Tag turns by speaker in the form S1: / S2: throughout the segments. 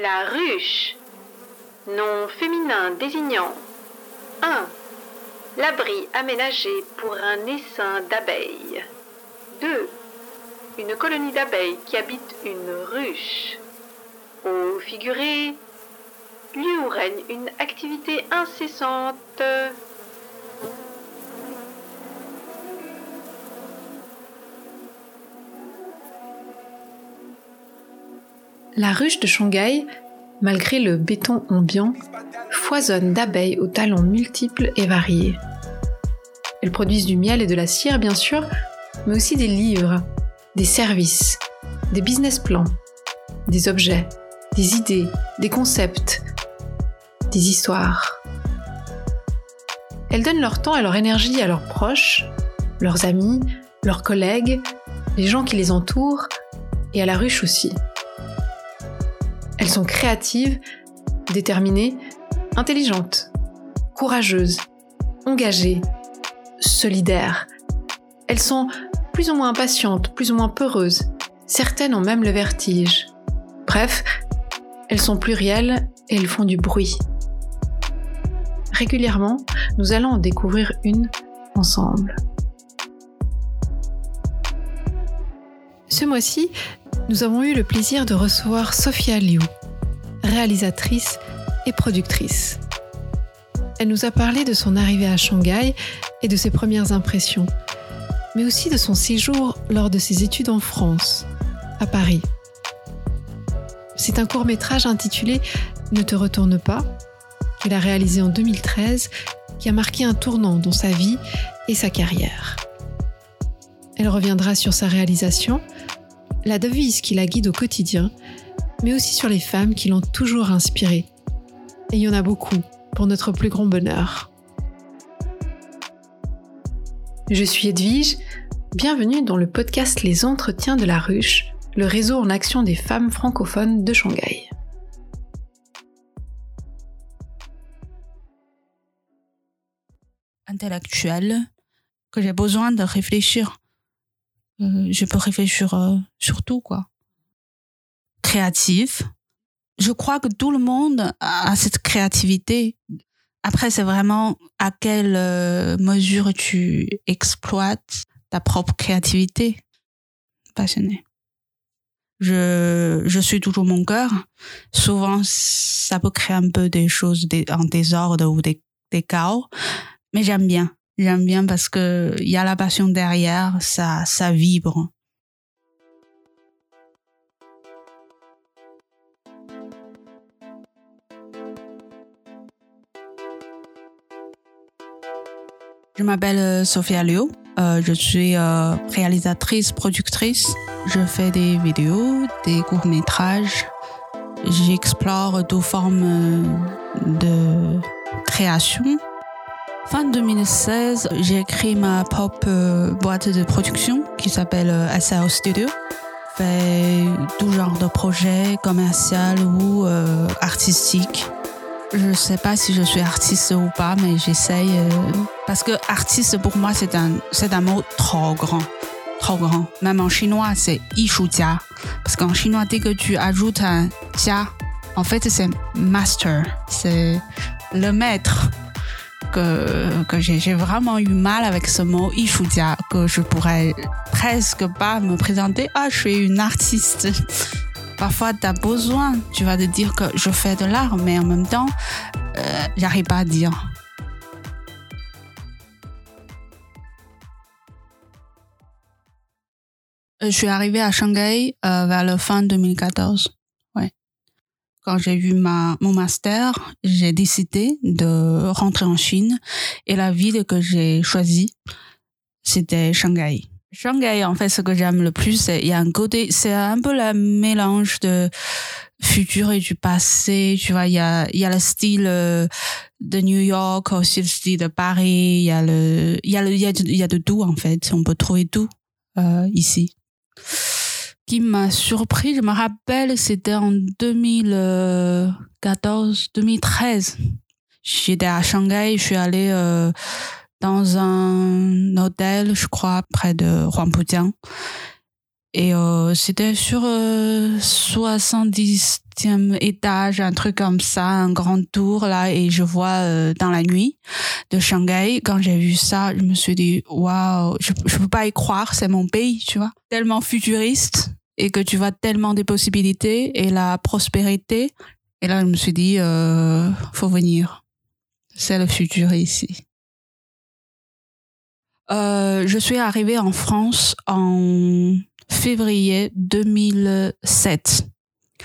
S1: La ruche. Nom féminin désignant 1. L'abri aménagé pour un essaim d'abeilles. 2. Une colonie d'abeilles qui habite une ruche. Au figuré, lieu où règne une activité incessante.
S2: La ruche de Shanghai, malgré le béton ambiant, foisonne d'abeilles aux talents multiples et variés. Elles produisent du miel et de la cire, bien sûr, mais aussi des livres, des services, des business plans, des objets, des idées, des concepts, des histoires. Elles donnent leur temps et leur énergie à leurs proches, leurs amis, leurs collègues, les gens qui les entourent et à la ruche aussi. Elles sont créatives, déterminées, intelligentes, courageuses, engagées, solidaires. Elles sont plus ou moins impatientes, plus ou moins peureuses. Certaines ont même le vertige. Bref, elles sont plurielles et elles font du bruit. Régulièrement, nous allons en découvrir une ensemble. Ce mois-ci, nous avons eu le plaisir de recevoir Sophia Liu, réalisatrice et productrice. Elle nous a parlé de son arrivée à Shanghai et de ses premières impressions, mais aussi de son séjour lors de ses études en France, à Paris. C'est un court métrage intitulé Ne te retourne pas, qu'elle a réalisé en 2013, qui a marqué un tournant dans sa vie et sa carrière. Elle reviendra sur sa réalisation, la devise qui la guide au quotidien, mais aussi sur les femmes qui l'ont toujours inspirée. Et il y en a beaucoup, pour notre plus grand bonheur. Je suis Edwige, bienvenue dans le podcast Les Entretiens de la Ruche, le réseau en action des femmes francophones de Shanghai.
S3: Intellectuelle, que j'ai besoin de réfléchir euh, je peux réfléchir euh, sur tout, quoi. Créative. Je crois que tout le monde a cette créativité. Après, c'est vraiment à quelle euh, mesure tu exploites ta propre créativité. Passionné. Je, je suis toujours mon cœur. Souvent, ça peut créer un peu des choses en désordre ou des, des chaos, mais j'aime bien. J'aime bien parce que il y a la passion derrière, ça, ça vibre. Je m'appelle euh, Sophia Liu. Euh, je suis euh, réalisatrice, productrice. Je fais des vidéos, des courts-métrages. J'explore toutes formes de création Fin 2016, j'ai créé ma propre euh, boîte de production qui s'appelle euh, SAO Studio. Fait tout genre de projets commerciaux ou euh, artistiques. Je sais pas si je suis artiste ou pas, mais j'essaye. parce que artiste pour moi c'est un c'est un mot trop grand, trop grand. Même en chinois c'est jia. parce qu'en chinois dès que tu ajoutes un jia, en fait c'est master, c'est le maître que, que j'ai vraiment eu mal avec ce mot Ishudia, que je pourrais presque pas me présenter. Ah, je suis une artiste. Parfois, tu as besoin, tu vas te dire que je fais de l'art, mais en même temps, euh, j'arrive pas à dire. Je suis arrivée à Shanghai euh, vers la fin 2014 quand j'ai ma, mon master, j'ai décidé de rentrer en Chine et la ville que j'ai choisie, c'était Shanghai. Shanghai, en fait, ce que j'aime le plus, c'est il y a un côté, c'est un peu le mélange de futur et du passé. Tu vois, il y a, il y a le style euh, de New York, aussi le style de Paris. Il y a le, il y a le, il y a, de tout en fait. On peut trouver tout euh, ici qui m'a surpris, je me rappelle, c'était en 2014, 2013. J'étais à Shanghai, je suis allée euh, dans un hôtel, je crois, près de Huangpujiang. Et euh, c'était sur euh, 70e étage, un truc comme ça, un grand tour là, et je vois euh, dans la nuit de Shanghai. Quand j'ai vu ça, je me suis dit waouh, je, je peux pas y croire, c'est mon pays, tu vois, tellement futuriste et que tu vois tellement des possibilités et la prospérité. Et là, je me suis dit euh, faut venir, c'est le futur ici. Euh, je suis arrivée en France en février 2007.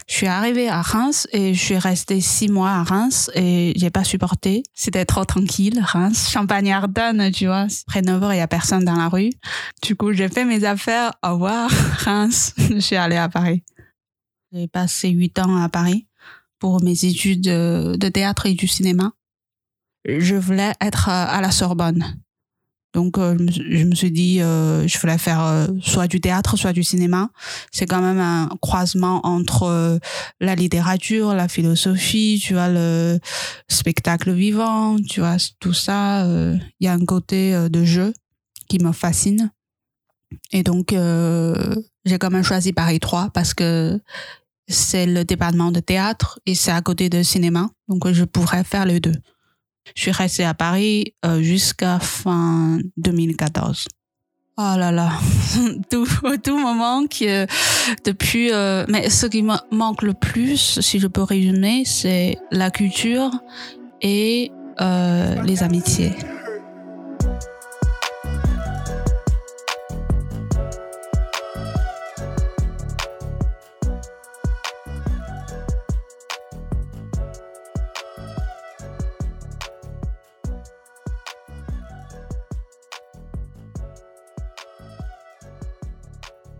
S3: Je suis arrivée à Reims et je suis restée six mois à Reims et j'ai pas supporté. C'était trop tranquille, Reims, Champagne-Ardenne, tu vois. Après 9 heures, il y a personne dans la rue. Du coup, j'ai fait mes affaires. Au revoir, Reims. je suis allée à Paris. J'ai passé huit ans à Paris pour mes études de théâtre et du cinéma. Je voulais être à la Sorbonne. Donc euh, je me suis dit euh, je voulais faire euh, soit du théâtre soit du cinéma. C'est quand même un croisement entre euh, la littérature, la philosophie, tu vois le spectacle vivant, tu vois tout ça. Il y a un côté de jeu qui me fascine. Et donc j'ai quand même choisi Paris 3 parce que c'est le département de théâtre et c'est à côté de cinéma. Donc je pourrais faire les deux. Je suis restée à Paris euh, jusqu'à fin 2014. Oh là là, tout, tout moment que depuis. Euh, mais ce qui me manque le plus, si je peux résumer, c'est la culture et euh, les amitiés.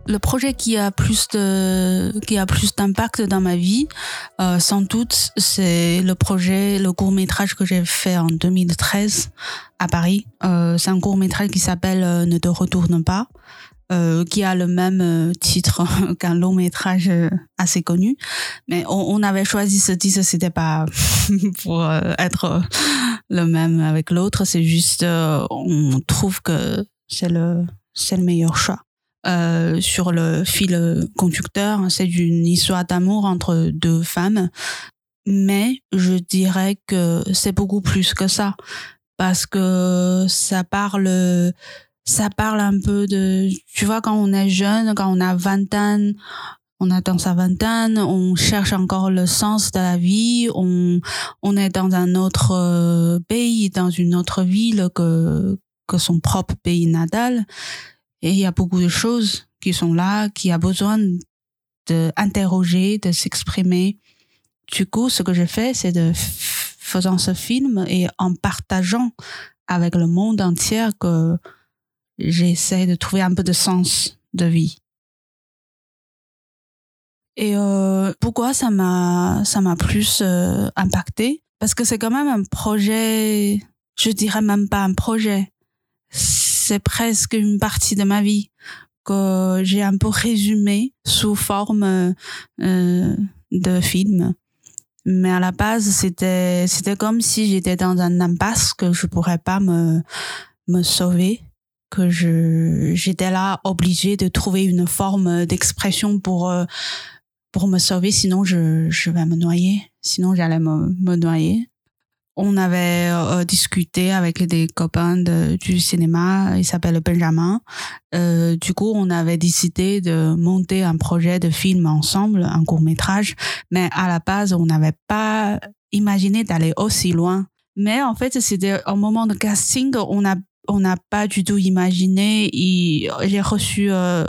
S3: Le projet qui a plus de qui a plus d'impact dans ma vie, euh, sans doute, c'est le projet, le court métrage que j'ai fait en 2013 à Paris. Euh, c'est un court métrage qui s'appelle euh, Ne te retourne pas. Euh, qui a le même euh, titre qu'un long métrage euh, assez connu, mais on, on avait choisi ce titre, c'était pas pour être le même avec l'autre, c'est juste on trouve que c'est le c'est le meilleur choix. Euh, sur le fil conducteur. C'est une histoire d'amour entre deux femmes. Mais je dirais que c'est beaucoup plus que ça. Parce que ça parle, ça parle un peu de, tu vois, quand on est jeune, quand on a 20 ans, on a dans sa vingtaine, on cherche encore le sens de la vie, on, on est dans un autre euh, pays, dans une autre ville que, que son propre pays natal. Et il y a beaucoup de choses qui sont là, qui a besoin d'interroger, de s'exprimer. Du coup, ce que je fais, c'est de faisant ce film et en partageant avec le monde entier que j'essaie de trouver un peu de sens de vie. Et euh, pourquoi ça m'a ça m'a plus euh, impacté? Parce que c'est quand même un projet, je dirais même pas un projet, c'est presque une partie de ma vie que j'ai un peu résumé sous forme euh, de film. Mais à la base, c'était c'était comme si j'étais dans un impasse que je pourrais pas me me sauver, que je j'étais là obligée de trouver une forme d'expression pour euh, pour me sauver, sinon je je vais me noyer, sinon j'allais me, me noyer on avait euh, discuté avec des copains du cinéma, il s'appelle Benjamin. Euh, du coup, on avait décidé de monter un projet de film ensemble, un court métrage, mais à la base, on n'avait pas imaginé d'aller aussi loin. Mais en fait, c'était au moment de casting, on a on n'a pas du tout imaginé. J'ai reçu euh,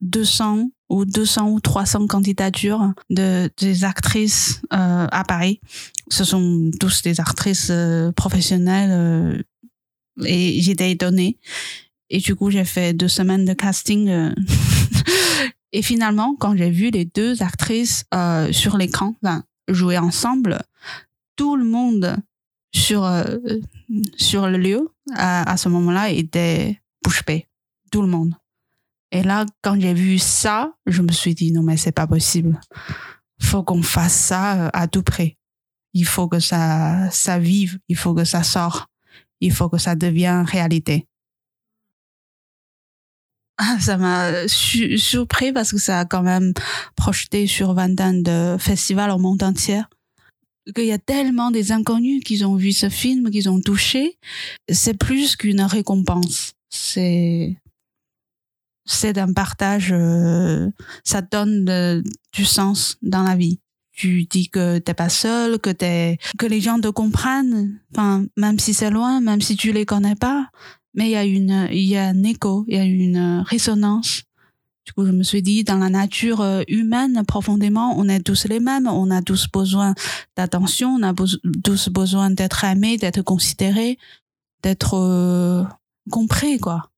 S3: 200 ou 200 ou 300 candidatures de des actrices euh, à Paris. Ce sont tous des actrices euh, professionnelles euh, et j'étais étonnée. Et du coup, j'ai fait deux semaines de casting. euh, et finalement, quand j'ai vu les deux actrices euh, sur l'écran enfin, jouer ensemble, tout le monde sur euh, sur le lieu à, à ce moment-là était bouche bée. Tout le monde. Et là, quand j'ai vu ça, je me suis dit non mais c'est pas possible. Faut qu'on fasse ça euh, à tout près. Il faut que ça ça vive, il faut que ça sorte, il faut que ça devienne réalité. ça m'a surpris parce que ça a quand même projeté sur 20 ans de festivals au monde entier. Qu'il y a tellement des inconnus qui ont vu ce film, qui ont touché. C'est plus qu'une récompense. C'est c'est un partage, euh, ça donne du sens dans la vie. Tu dis que t'es pas seul, que t'es, que les gens te comprennent. Enfin, même si c'est loin, même si tu les connais pas, mais il y a une, il y a un écho, il y a une résonance. Du coup, je me suis dit, dans la nature euh, humaine, profondément, on est tous les mêmes, on a tous besoin d'attention, on a tous besoin d'être aimé, d'être considéré, d'être euh, compris, quoi.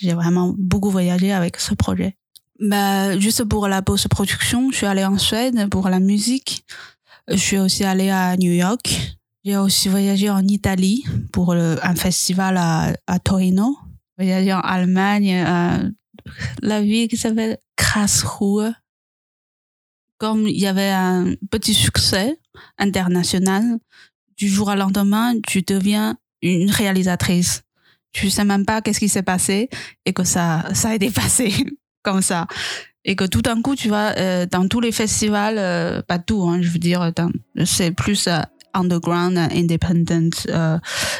S3: J'ai vraiment beaucoup voyagé avec ce projet. Bah, juste pour la post-production, je suis allée en Suède pour la musique. Je suis aussi allée à New York. J'ai aussi voyagé en Italie pour un festival à, à Torino. Voyagé en Allemagne, la ville qui s'appelle Karlsruhe. Comme il y avait un petit succès international, du jour au lendemain, tu deviens une réalisatrice tu sais même pas qu'est-ce qui s'est passé et que ça ça a été passé comme ça. Et que tout d'un coup tu vois euh, dans tous les festivals euh, pas tout hein, je veux dire c'est plus euh, underground independent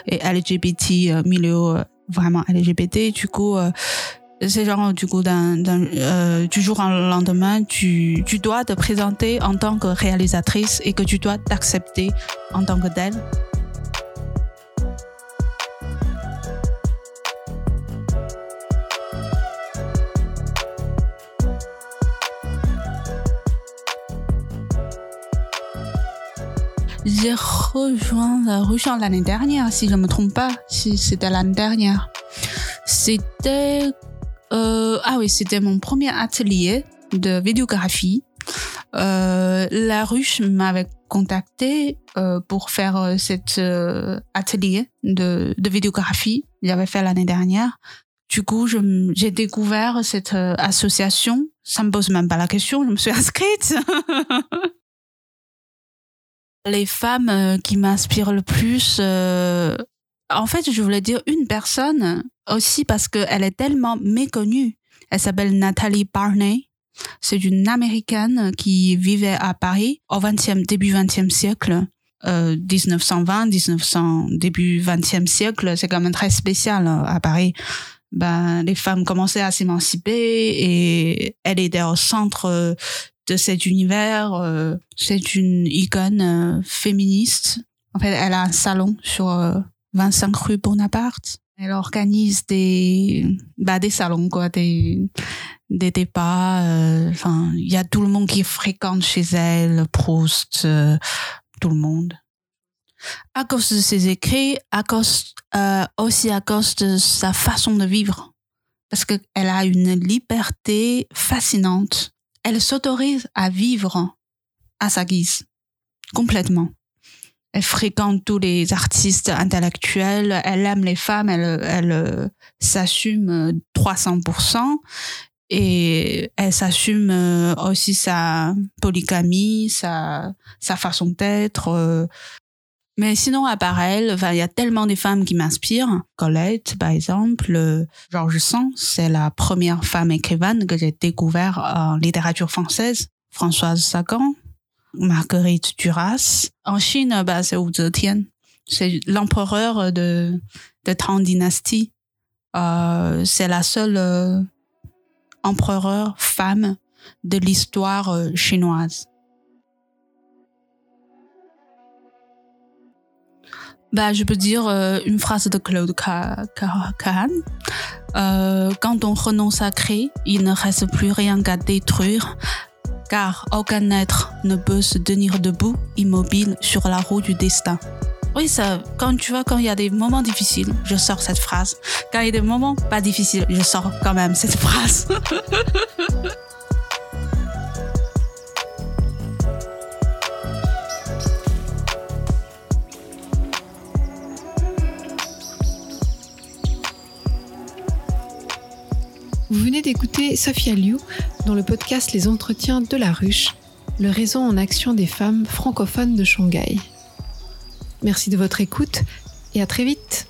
S3: et LGBT milieu vraiment LGBT du coup c'est genre du coup d'un du jour au lendemain tu tu dois te présenter en tant que réalisatrice et que tu dois t'accepter en tant que telle j'ai rejoint la rejoint l'année dernière, si je ne me trompe pas, si c'était l'année dernière. C'était euh, ah oui, c'était mon premier atelier de vidéographie. Euh, la ruche m'avait contacté euh, pour faire euh, cet euh, atelier de, de vidéographie. J'avais fait l'année dernière. Du coup, j'ai découvert cette euh, association. Ça me pose même pas la question. Je me suis inscrite. les femmes euh, qui m'inspirent le plus, euh, en fait, je voulais dire une personne aussi parce qu'elle est tellement méconnue. Elle s'appelle Nathalie Barney. C'est une américaine qui vivait à Paris au 20e, début 20e siècle. Euh, 1920, 1900, début 20e siècle, c'est quand même très spécial euh, à Paris. Ben, les femmes commençaient à s'émanciper et elle était au centre de cet univers. Euh, c'est une icône euh, féministe. En fait, elle a un salon sur 25 euh, rue Bonaparte. Elle organise des bah, des salons quoi, des des débats. Il y a tout le monde qui fréquente chez elle, Proust, tout le monde. À cause de ses écrits, à cause aussi à cause de sa façon de vivre, parce qu'elle a une liberté fascinante elle s'autorise à vivre à sa guise, complètement. Elle fréquente tous les artistes intellectuels, elle aime les femmes, elle, elle s'assume 300% et elle s'assume aussi sa polygamie, sa façon d'être. Mais sinon, à part elle, il y a tellement de femmes qui m'inspirent. Colette, par exemple, Georges Sand, c'est la première femme écrivaine que j'ai découvert en littérature française. Françoise Sagan, Marguerite Duras. En Chine, bah, c'est Wu Zetian. C'est l'empereur de, de Tang Dynastie. Euh, c'est la seule euh, empereur femme de l'histoire euh, chinoise. Bah, Je peux dire euh, une phrase de Claude Kahn. Euh, quand on renonce à créer, il ne reste plus rien qu'à détruire, car aucun être ne peut se tenir debout, immobile sur la roue du destin. Oui, ça, quand tu vois, quand il y a des moments difficiles, je sors cette phrase. Quand il y a des moments pas difficiles, je sors quand même cette phrase.
S2: d'écouter Sophia Liu dans le podcast Les Entretiens de la Ruche, le réseau en action des femmes francophones de Shanghai. Merci de votre écoute et à très vite